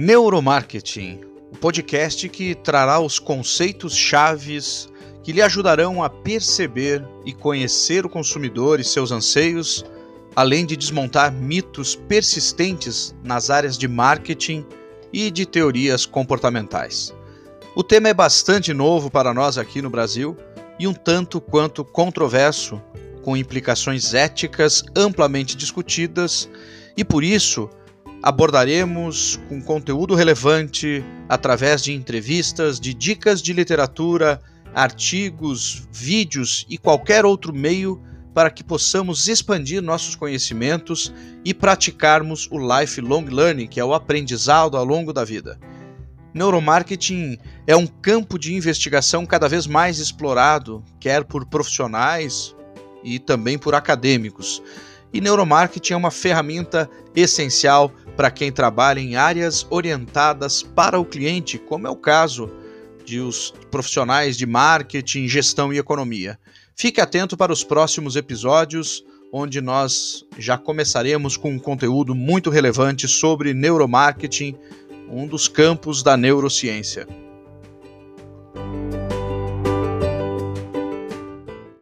Neuromarketing, o podcast que trará os conceitos chaves que lhe ajudarão a perceber e conhecer o consumidor e seus anseios, além de desmontar mitos persistentes nas áreas de marketing e de teorias comportamentais. O tema é bastante novo para nós aqui no Brasil e um tanto quanto controverso, com implicações éticas amplamente discutidas, e por isso abordaremos com conteúdo relevante através de entrevistas, de dicas de literatura, artigos, vídeos e qualquer outro meio para que possamos expandir nossos conhecimentos e praticarmos o lifelong learning, que é o aprendizado ao longo da vida. Neuromarketing é um campo de investigação cada vez mais explorado, quer por profissionais e também por acadêmicos. E neuromarketing é uma ferramenta essencial para quem trabalha em áreas orientadas para o cliente, como é o caso de os profissionais de marketing, gestão e economia. Fique atento para os próximos episódios, onde nós já começaremos com um conteúdo muito relevante sobre neuromarketing, um dos campos da neurociência.